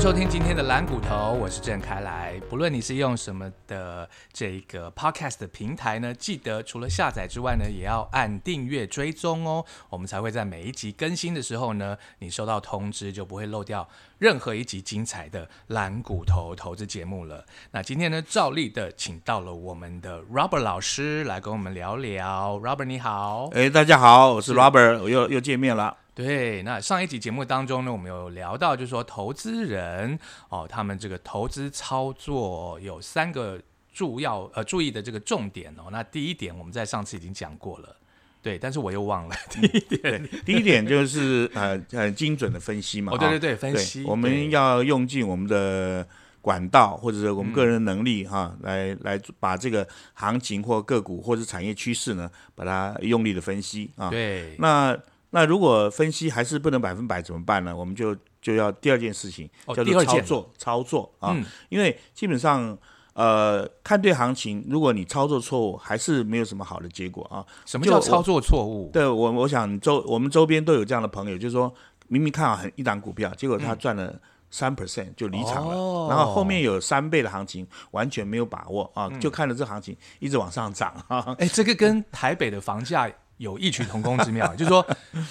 收听今天的蓝骨头，我是郑开来。不论你是用什么的这个 podcast 的平台呢，记得除了下载之外呢，也要按订阅追踪哦，我们才会在每一集更新的时候呢，你收到通知就不会漏掉任何一集精彩的蓝骨头投资节目了。那今天呢，照例的请到了我们的 Robert 老师来跟我们聊聊。Robert 你好，哎，大家好，我是 Robert，我又又见面了。对，那上一集节目当中呢，我们有聊到，就是说投资人哦，他们这个投资操作有三个主要呃注意的这个重点哦。那第一点，我们在上次已经讲过了，对，但是我又忘了第一点。第一点就是呃很精准的分析嘛。哦，对对对，分析，我们要用尽我们的管道或者是我们个人能力哈，来来把这个行情或个股或者产业趋势呢，把它用力的分析啊。对，那。那如果分析还是不能百分百怎么办呢？我们就就要第二件事情叫做操作，操作啊，因为基本上呃看对行情，如果你操作错误，还是没有什么好的结果啊。什么叫操作错误？对我我想周我们周边都有这样的朋友，就是说明明看好很一档股票，结果他赚了三 percent 就离场了，然后后面有三倍的行情完全没有把握啊，就看着这行情一直往上涨啊。哎，这个跟台北的房价。有异曲同工之妙，就是说，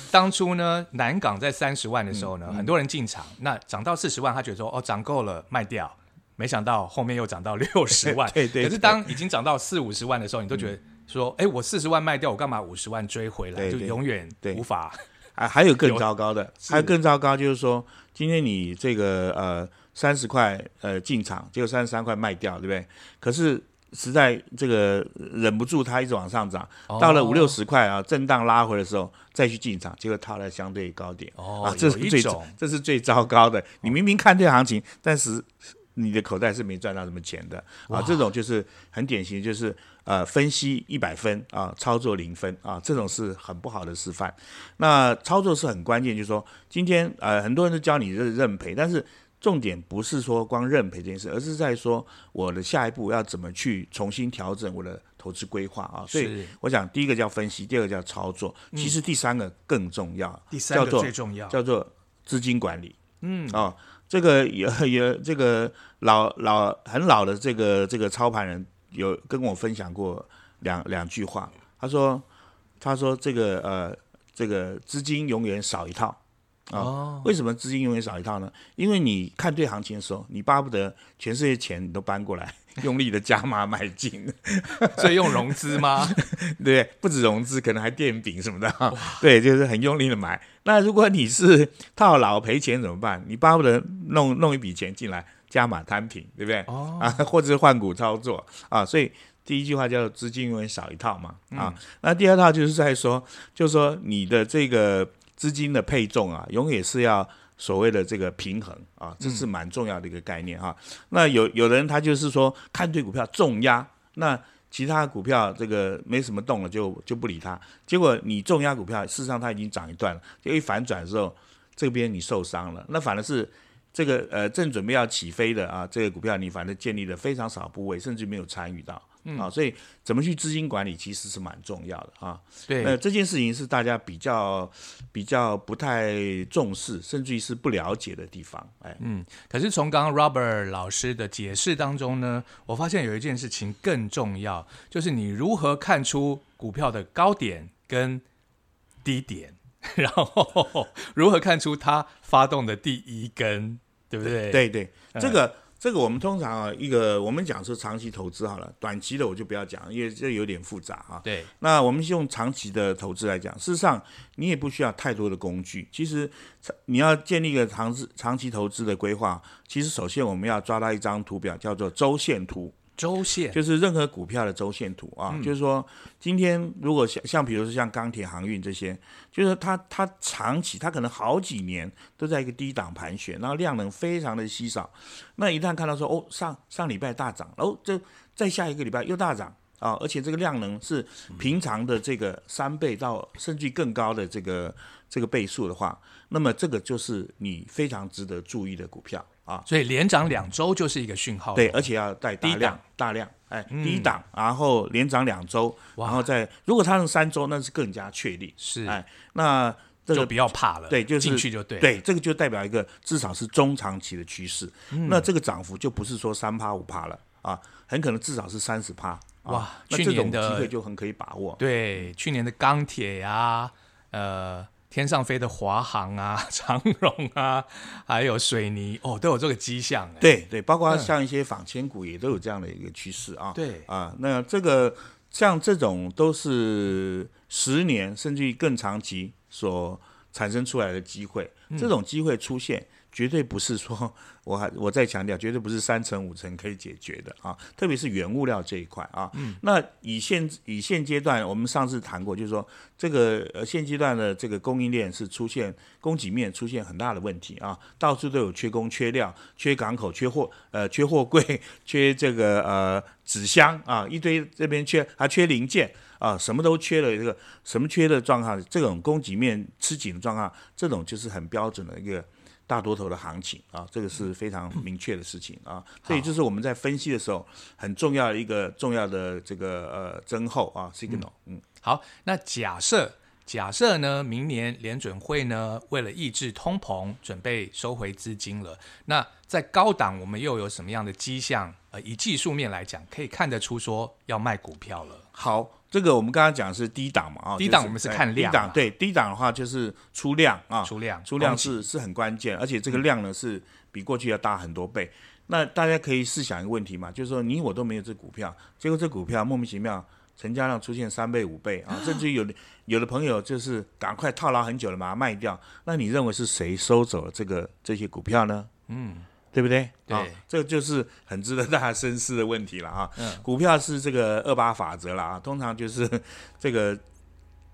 当初呢，南港在三十万的时候呢，很多人进场，那涨到四十万，他觉得说，哦，涨够了，卖掉。没想到后面又涨到六十万，对对。可是当已经涨到四五十万的时候，你都觉得说，哎，我四十万卖掉，我干嘛五十万追回来？就永远无法。还还有更糟糕的，还有更糟糕，就是说，今天你这个呃三十块呃进场，结果三十三块卖掉，对不对？可是。实在这个忍不住，它一直往上涨，到了五六十块啊，震荡拉回的时候再去进场，结果套在相对高点。哦，这是最这是最糟糕的。你明明看对行情，但是你的口袋是没赚到什么钱的啊！这种就是很典型，就是呃分析一百分啊，操作零分啊，这种是很不好的示范。那操作是很关键，就是说今天呃很多人都教你认认赔，但是。重点不是说光认赔这件事，而是在说我的下一步要怎么去重新调整我的投资规划啊。所以我想，第一个叫分析，第二个叫操作，其实第三个更重要。第三个最重要叫做资金管理。嗯哦，这个也也这个老老很老的这个这个操盘人有跟我分享过两两句话。他说他说这个呃这个资金永远少一套。啊，为什么资金永远少一套呢？因为你看对行情的时候，你巴不得全世界钱你都搬过来，用力的加码买进，所以用融资吗？对，不止融资，可能还垫饼什么的。对，就是很用力的买。那如果你是套牢赔钱怎么办？你巴不得弄弄一笔钱进来加码摊平，对不对？哦，啊，或者是换股操作啊。所以第一句话叫做资金永远少一套嘛。啊，那第二套就是在说，就是说你的这个。资金的配重啊，永远是要所谓的这个平衡啊，这是蛮重要的一个概念哈。那有有人他就是说看对股票重压，那其他股票这个没什么动了就就不理它。结果你重压股票，事实上它已经涨一段了，就一反转的时候，这边你受伤了。那反而是这个呃正准备要起飞的啊，这个股票你反正建立了非常少部位，甚至没有参与到。啊，所以怎么去资金管理其实是蛮重要的啊。对，那这件事情是大家比较比较不太重视，甚至于是不了解的地方。哎，嗯，可是从刚刚 Robert 老师的解释当中呢，我发现有一件事情更重要，就是你如何看出股票的高点跟低点，然后如何看出它发动的第一根，对不对？对对，这个。这个我们通常啊，一个我们讲是长期投资好了，短期的我就不要讲，因为这有点复杂啊。对，那我们用长期的投资来讲，事实上你也不需要太多的工具。其实你要建立一个长资长期投资的规划，其实首先我们要抓到一张图表，叫做周线图。周线。就是任何股票的周线图啊，就是说今天如果像像比如说像钢铁航运这些，就是它它长期它可能好几年都在一个低档盘旋，然后量能非常的稀少，那一旦看到说哦上上礼拜大涨，哦这再下一个礼拜又大涨啊，而且这个量能是平常的这个三倍到甚至更高的这个这个倍数的话，那么这个就是你非常值得注意的股票。啊，所以连涨两周就是一个讯号，对，而且要带大量大量，哎，低档，然后连涨两周，然后再如果它能三周，那是更加确立，是，哎，那这个就不要怕了，对，就是进去就对。对，这个就代表一个至少是中长期的趋势。那这个涨幅就不是说三趴五趴了啊，很可能至少是三十趴。哇啊那去这种机会就很可以把握。对，去年的钢铁呀，呃，天上飞的华航啊、长荣啊，还有水泥，哦，都有这个迹象。哎，对对，包括嗯像一些仿千股也都有这样的一个趋势啊。对啊，那这个像这种都是十年甚至于更长期所产生出来的机会，嗯这种机会出现。绝对不是说，我还我再强调，绝对不是三层五层可以解决的啊！特别是原物料这一块啊。嗯那以现以现阶段，我们上次谈过，就是说这个呃现阶段的这个供应链是出现供给面出现很大的问题啊，到处都有缺工、缺料、缺港口、缺货呃缺货柜、缺这个呃纸箱啊，一堆这边缺还缺零件啊，什么都缺了，这个什么缺的状况，这种供给面吃紧的状况，这种就是很标准的一个。大多头的行情啊，这个是非常明确的事情啊，所以就是我们在分析的时候很重要的一个重要的这个呃增厚啊 signal，嗯，好，那假设假设呢，明年联准会呢，为了抑制通膨，准备收回资金了。那在高档，我们又有什么样的迹象？呃，以技术面来讲，可以看得出说要卖股票了。好，这个我们刚刚讲的是低档嘛啊，低档我们是哎看低档对低档的话就是出量啊，出量出量是是很关键，而且这个量呢是比过去要大很多倍。那大家可以试想一个问题嘛，就是说你我都没有这股票，结果这股票莫名其妙成交量出现三倍五倍啊，甚至于有的有的朋友就是赶快套牢很久了，把它卖掉。那你认为是谁收走了这个这些股票呢？嗯，对不对？对啊，这就是很值得大家深思的问题了啊。嗯股票是这个二八法则了啊，通常就是 这个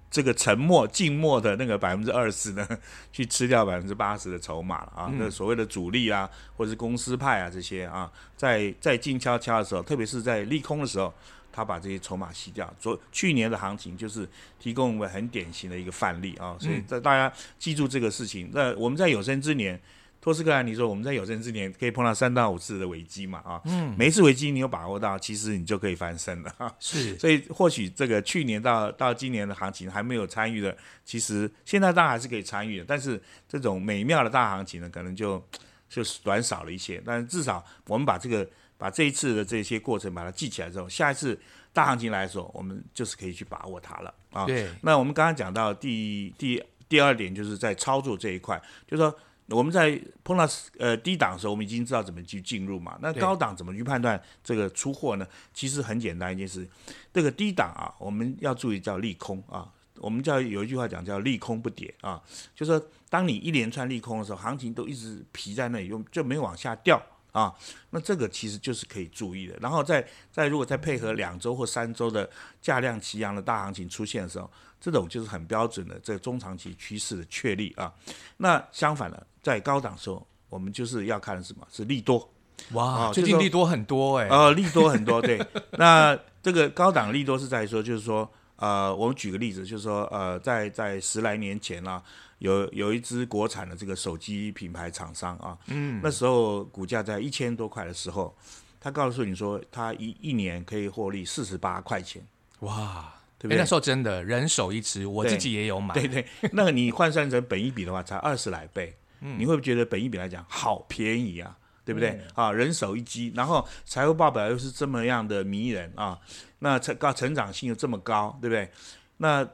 这个沉默静默的那个百分之二十呢，去吃掉百分之八十的筹码了啊。嗯那所谓的主力啊，或者是公司派啊这些啊，在在静悄悄的时候，特别是在利空的时候。他把这些筹码吸掉，昨去年的行情就是提供我们很典型的一个范例啊，所以在大家记住这个事情。那我们在有生之年，托斯克兰你说，我们在有生之年可以碰到三到五次的危机嘛啊，嗯，每一次危机你有把握到，其实你就可以翻身了哈。是 所以或许这个去年到到今年的行情还没有参与的，其实现在当然还是可以参与的，但是这种美妙的大行情呢，可能就就是短少了一些。但是至少我们把这个把这一次的这些过程把它记起来之后，下一次大行情来的时候，我们就是可以去把握它了啊。对，那我们刚刚讲到第第第二点，就是在操作这一块，就是说我们在碰到呃低档的时候，我们已经知道怎么去进入嘛。那高档怎么去判断这个出货呢？其实很简单一件事，这个低档啊，我们要注意叫利空啊。我们叫有一句话讲叫利空不跌啊，就是说当你一连串利空的时候，行情都一直皮在那里，就就没往下掉啊。那这个其实就是可以注意的。然后再再如果再配合两周或三周的价量齐扬的大行情出现的时候，这种就是很标准的这个中长期趋势的确立啊。那相反的，在高档的时候，我们就是要看什么？是利多。哇，最近利多很多哎、呃，利多很多，对。那这个高档利多是在说，就是说，呃，我们举个例子，就是说，呃，在在十来年前啊，有有一支国产的这个手机品牌厂商啊，嗯，那时候股价在一千多块的时候，他告诉你说，他一一年可以获利四十八块钱，哇，对不对？哎那时候真的人手一支，我自己也有买。对对，那个你换算成本一比的话，才二十来倍，你会不会觉得本一比来讲好便宜啊？对不对？啊，人手一机，然后财务报表又是这么样的迷人啊，那成高成长性又这么高，对不对？那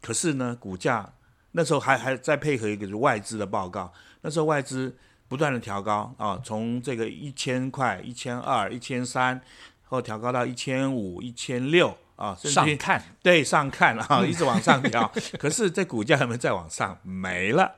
可是呢，股价那时候还还再配合一个就是外资的报告，那时候外资不断的调高啊，从这个一千块、一千二、一千三，后调高到一千五、一千六啊，甚至上看对上看啊，一直往上调，可是这股价有没有再往上？没了。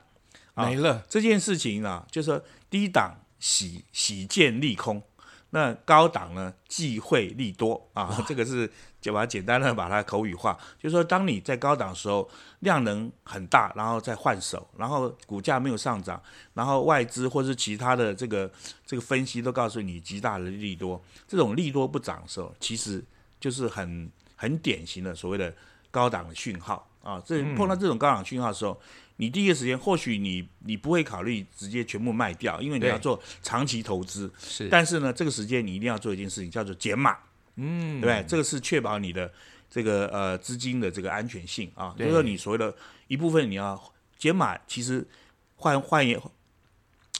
啊没了，这件事情啊，就是说低档喜喜见利空，那高档呢忌讳利多。啊，这个是就把它简单的把它口语化，就是说当你在高档的时候量能很大，然后再换手，然后股价没有上涨，然后外资或是其他的这个这个分析都告诉你极大的利多，这种利多不涨的时候，其实就是很很典型的所谓的高档的讯号。啊，这碰到这种高档讯号的时候。你第一个时间，或许你你不会考虑直接全部卖掉，因为你要做长期投资。是，但是呢，这个时间你一定要做一件事情，叫做减码，嗯，对不对？这个是确保你的这个呃资金的这个安全性啊，就对是说你所谓的一部分你要减码其实换换言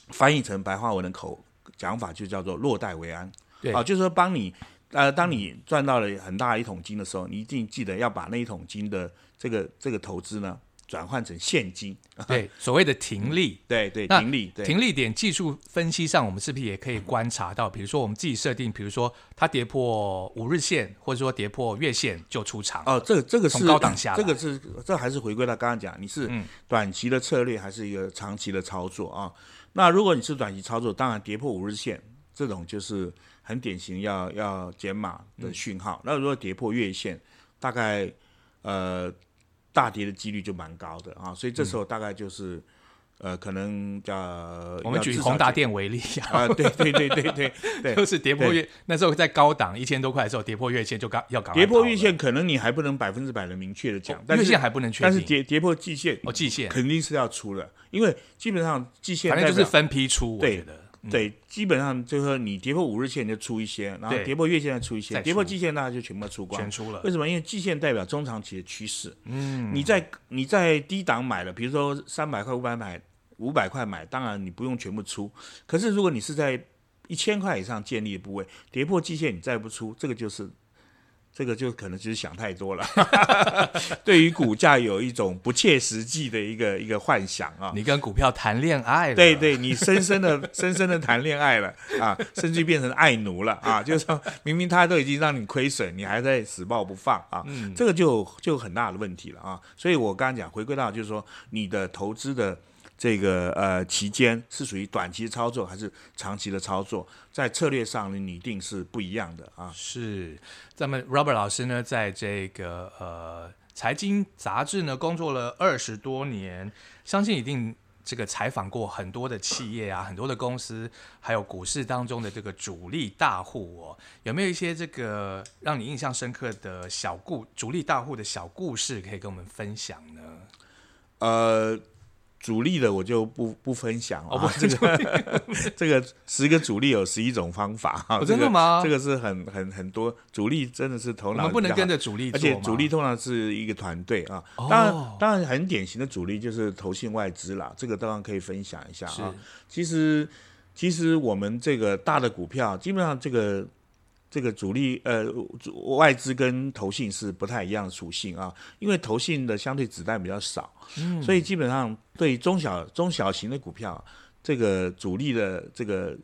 翻译成白话文的口讲法，就叫做落袋为安。对啊，就是说帮你呃，当你赚到了很大一桶金的时候，你一定记得要把那一桶金的这个这个投资呢转换成现金。对，所谓的停利。对对，停利停利点技术分析上，我们是不是也可以观察到？比如说，我们自己设定，比如说它跌破五日线，或者说跌破月线就出场。哦，这个这个从是高档下来这个是这还是回归到刚刚讲，你是嗯短期的策略还是一个长期的操作啊？那如果你是短期操作，当然跌破五日线这种就是很典型要要减码的讯号。那如果跌破月线，大概呃大跌的几率就蛮高的啊，所以这时候大概就是。呃，可能叫我们举宏达电为例啊，啊，对对对对对对，就是跌破月那时候在高档一千多块的时候，跌破月线就刚要赶快跑了跌破月线，可能你还不能百分之百的明确的讲，但是月线还不能确定但是。跌跌破季线哦，季线，肯定是要出了，因为基本上季线反正就是分批出，我对觉得。对，基本上就是说你跌破五日线就出一些，然后跌破月线再出一些，跌破季线大家就全部出光全。出了为，什么？因为季线代表中长期的趋势。嗯，你在你在低档买了，比如说三百块、五百买、五百块买，当然你不用全部出。可是如果你是在一千块以上建立的部位，跌破季线你再不出，这个就是这个就可能就是想太多了，对于股价有一种不切实际的一个一个幻想啊。你跟股票谈恋爱了，对对，你深深的、深深的谈恋爱了啊，甚至变成爱奴了啊！就是说明明他都已经让你亏损，你还在死抱不放啊，这个就就很大的问题了啊！所以我刚刚讲，回归到就是说，你的投资的这个呃期间是属于短期操作还是长期的操作，在策略上呢，你一定是不一样的啊。是，咱们 Robert 老师呢，在这个呃财经杂志呢工作了二十多年，相信一定这个采访过很多的企业啊，很多的公司，还有股市当中的这个主力大户哦，有没有一些这个让你印象深刻的小故主力大户的小故事可以跟我们分享呢？呃，主力的我就不不分享哦啊，这个。这个十个主力有十一种方法。啊，哦真的吗？这个是很很很多主力真的是头脑我们不能跟着主力做而且主力通常是一个团队啊，哦。当然当然很典型的主力就是投信外资啦，这个当然可以分享一下啊。其实其实我们这个大的股票，基本上这个这个主力呃主外资跟投信是不太一样的属性啊，因为投信的相对子弹比较少，嗯所以基本上对中小中小型的股票，这个主力的这个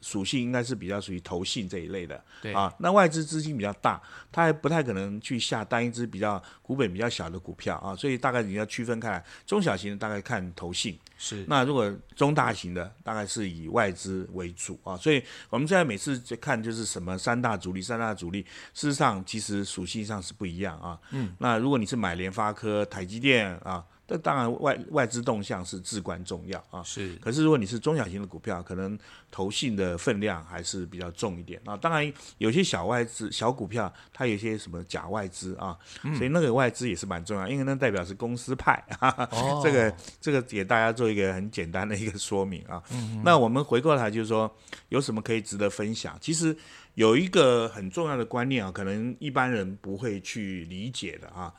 属性应该是比较属于投信这一类的。对啊，那外资资金比较大，它还不太可能去下单一只比较股本比较小的股票啊，所以大概你要区分开来，中小型的大概看投信，是那如果中大型的大概是以外资为主啊，所以我们现在每次就看就是什么三大主力，三大主力，事实上其实属性上是不一样啊。嗯，那如果你是买联发科、台积电啊，那当然外外资动向是至关重要啊。是可是如果你是中小型的股票，可能投信的分量还是比较重一点啊。当然有些小外资、小股票，它有一些什么假外资啊，所以那个外资也是蛮重要，因为那代表是公司派。哈哈哦 这个这个给大家做一个很简单的一个说明啊。那我们回过来就是说，有什么可以值得分享？其实有一个很重要的观念啊，可能一般人不会去理解的啊。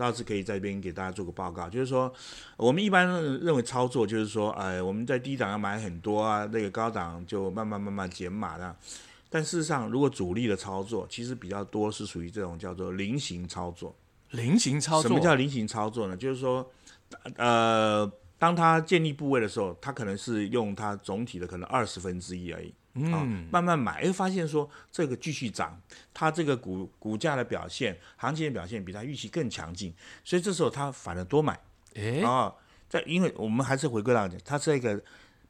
倒是可以在这边给大家做个报告，就是说，我们一般认为操作就是说，哎，我们在低档要买很多啊，那个高档就慢慢慢慢减码的。但事实上，如果主力的操作，其实比较多是属于这种叫做菱形操作。菱形操作，什么叫菱形操作呢？就是说，呃，当它建立部位的时候，它可能是用它总体的可能二十分之一而已。啊、嗯，慢慢买，会发现说这个继续涨，它这个股股价的表现、行情的表现比它预期更强劲，所以这时候它反而多买诶，啊。在因为我们还是回归到讲，它是一个，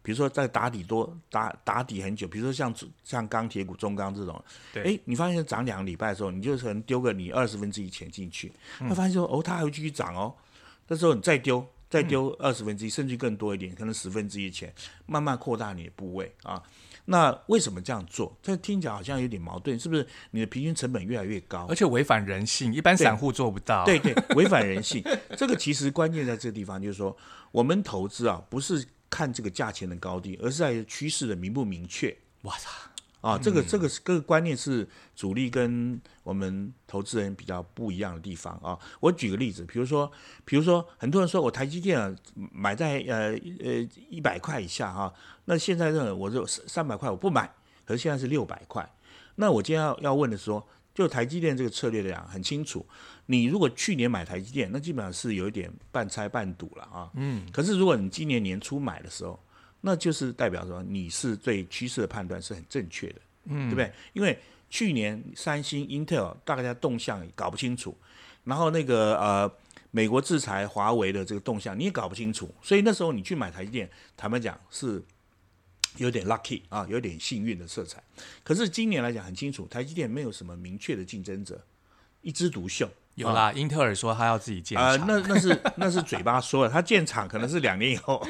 比如说在打底多打打底很久，比如说像像钢铁股、中钢这种，对哎，你发现涨两个礼拜的时候，你就可能丢个你二十分之一钱进去，会发现说哦，它还会继续涨哦，这时候你再丢。再丢二十分之一，甚至更多一点，可能十分之一的钱，慢慢扩大你的部位啊。那为什么这样做？这听起来好像有点矛盾，是不是？你的平均成本越来越高而，且违反人性，一般散户做不到。对对，违反人性。这个其实关键在这个地方，就是说，我们投资啊，不是看这个价钱的高低，而是在于趋势的明不明确哇操，啊，这个这个这个观念是主力跟我们投资人比较不一样的地方啊。我举个例子，比如说，比如说很多人说我台积电啊买在呃呃一百块以下哈，那现在呢我就三百块我不买，可是现在是六百块。那我今天要要问的是说，就台积电这个策略来讲很清楚，你如果去年买台积电，那基本上是有一点半拆半赌了啊。嗯。可是如果你今年年初买的时候，那就是代表说你是对趋势的判断是很正确的，嗯，对不对？因为去年三星、英特尔大家动向搞不清楚，然后那个呃美国制裁华为的这个动向你也搞不清楚，所以那时候你去买台积电，坦白讲是有点 lucky 啊，有点幸运的色彩。可是今年来讲很清楚，台积电没有什么明确的竞争者，一枝独秀。有啦，英特尔说他要自己建厂。啊，那那是那是嘴巴说的，他建厂可能是两年以后，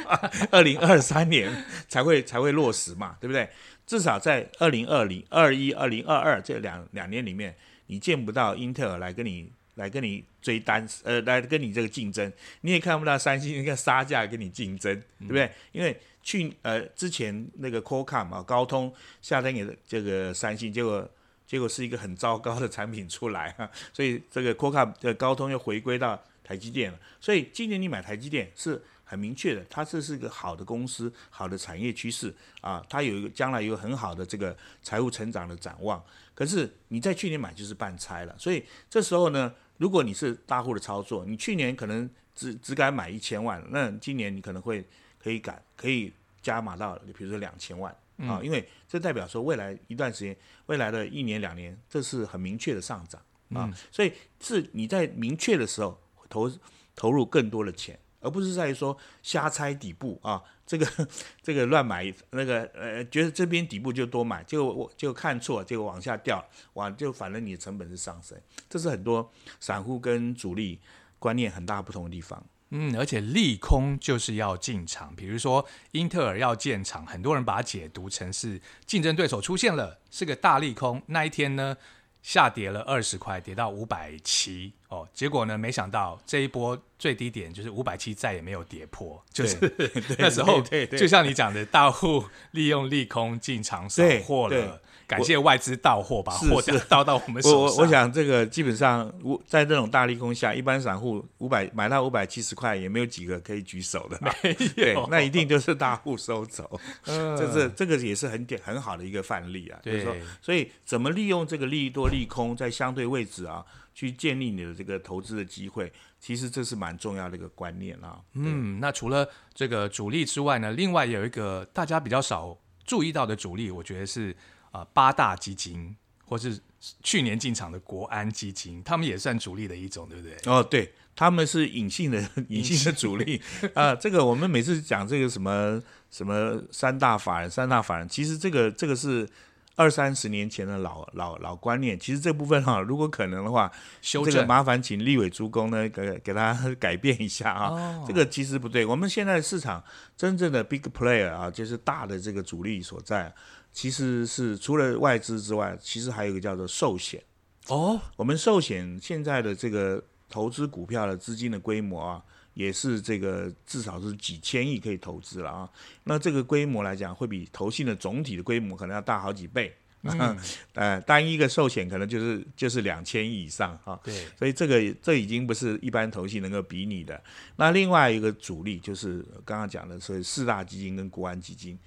二零二三年才会才会落实嘛，对不对？至少在二零二零二一、二零二二这两两年里面，你见不到英特尔来跟你来跟你追单，呃，来跟你这个竞争，你也看不到三星一个杀价跟你竞争，对不对？因为去呃之前那个 Qualcomm 啊，高通下单给这个三星，结果。结果是一个很糟糕的产品出来啊，所以这个 Qualcomm 的高通又回归到台积电了。所以今年你买台积电是很明确的，它这是一个好的公司，好的产业趋势啊，它有一个将来有很好的这个财务成长的展望。可是你在去年买就是半拆了，所以这时候呢，如果你是大户的操作，你去年可能只只敢买一千万，那今年你可能会可以敢可以加码到，比如说两千万。啊，因为这代表说未来一段时间，未来的一年两年，这是很明确的上涨啊，所以是你在明确的时候投投入更多的钱，而不是在于说瞎猜底部啊，这个这个乱买那个呃，觉得这边底部就多买，结果我就看错，结果往下掉，往就反正你的成本是上升，这是很多散户跟主力观念很大不同的地方。嗯，而且利空就是要进场，比如说英特尔要建厂，很多人把它解读成是竞争对手出现了，是个大利空。那一天呢，下跌了二十块，跌到五百七哦。结果呢，没想到这一波最低点就是五百七，再也没有跌破，就是 那时候，就像你讲的，大户利用利空进场收获了。感谢外资到货，把货到 到我们手上。我我想这个基本上，在这种大利空下，一般散户五百买到五百七十块，也没有几个可以举手的。没有，那一定就是大户收走。这是这个也是很点很好的一个范例啊。就是说，所以怎么利用这个利多利空在相对位置啊，去建立你的这个投资的机会，其实这是蛮重要的一个观念啊。嗯，那除了这个主力之外呢，另外有一个大家比较少注意到的主力，我觉得是。啊，八大基金或是去年进场的国安基金，他们也算主力的一种，对不对？哦，对，他们是隐性的 隐性的主力啊。这个我们每次讲这个什么什么三大法人，三大法人，其实这个这个是。二三十年前的老老老观念，其实这部分哈，如果可能的话，修正麻烦请立委诸公呢，给给他 改变一下啊。这个其实不对，我们现在市场真正的 big player 啊，就是大的这个主力所在，其实是除了外资之外，其实还有一个叫做寿险哦。我们寿险现在的这个投资股票的资金的规模啊。也是这个至少是几千亿可以投资了啊，那这个规模来讲，会比投信的总体的规模可能要大好几倍。嗯，呃，单一个寿险可能就是就是两千亿以上哈。对，所以这个这已经不是一般投信能够比拟的。那另外一个主力就是刚刚讲的，所以四大基金跟国安基金。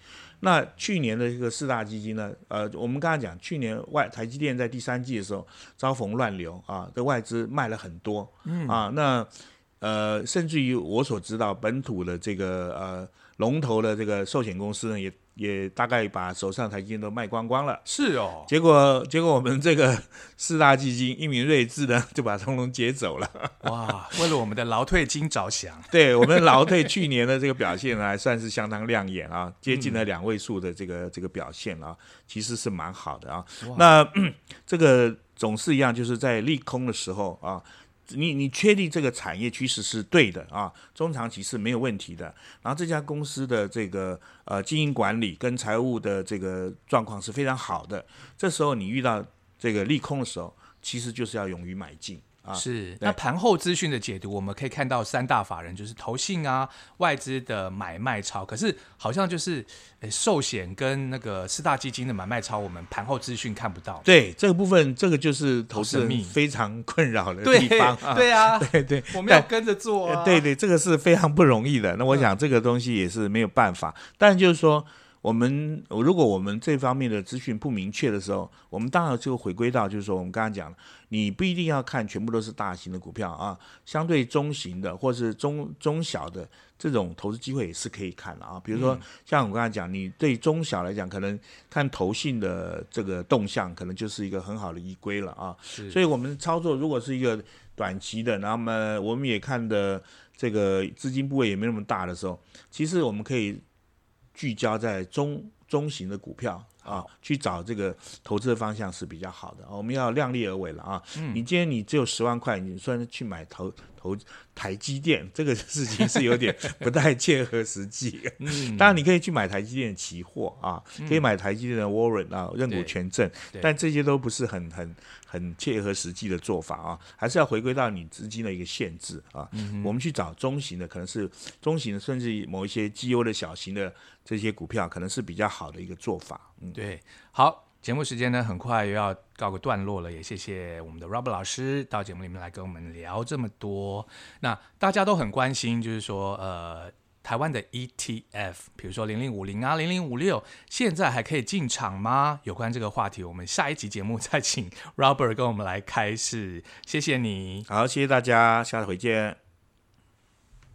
那去年的这个四大基金呢，呃，我们刚刚讲去年外台积电在第三季的时候遭逢乱流啊，这外资卖了很多，嗯啊，那。呃，甚至于我所知道，本土的这个呃龙头的这个寿险公司呢，也也大概把手上台金都卖光光了。是哦，结果结果我们这个 四大基金一鸣睿智呢，就把通通接走了。哇，为了我们的劳退金着想，对我们劳退 去年的这个表现呢，还算是相当亮眼啊，接近了两位数的这个这个表现啊，其实是蛮好的啊。那 这个总是一样，就是在利空的时候啊。你你确定这个产业趋势是对的啊？中长期是没有问题的。然后这家公司的这个呃经营管理跟财务的这个状况是非常好的。这时候你遇到这个利空的时候，其实就是要勇于买进啊。是，那盘后资讯的解读，我们可以看到三大法人就是投信啊、外资的买卖超，可是好像就是呃寿险跟那个四大基金的买卖超，我们盘后资讯看不到。对这个部分，这个就是投资人非常困扰的地方。对啊，对对，我们要跟着做。对对，这个是非常不容易的。那我想这个东西也是没有办法，但就是说。我们如果我们这方面的资讯不明确的时候，我们当然就回归到就是说，我们刚刚讲，你不一定要看全部都是大型的股票啊，相对中型的或是中中小的这种投资机会也是可以看的啊。比如说像我刚才讲，你对中小来讲，可能看投信的这个动向，可能就是一个很好的依归了啊。所以我们操作如果是一个短期的，那么我们也看的这个资金部位也没那么大的时候，其实我们可以。聚焦在中中型的股票啊，去找这个投资的方向是比较好的。我们要量力而为了啊。你今天你只有十万块，你算去买投投台积电，这个事情是有点 不太切合实际。嗯，当然你可以去买台积电期货啊，可以买台积电的 warrant 啊，认股权证，但这些都不是很很。很切合实际的做法啊，还是要回归到你资金的一个限制啊。我们去找中型的，可能是中型的，甚至某一些绩优的小型的这些股票，可能是比较好的一个做法。嗯，对。好，节目时间呢，很快又要告个段落了，也谢谢我们的 Robert 老师到节目里面来跟我们聊这么多。那大家都很关心，就是说，呃。台湾的 ETF，比如说零零五零啊、零零五六，现在还可以进场吗？有关这个话题，我们下一集节目再请 Robert 跟我们来开示。谢谢你，好，谢谢大家，下回见。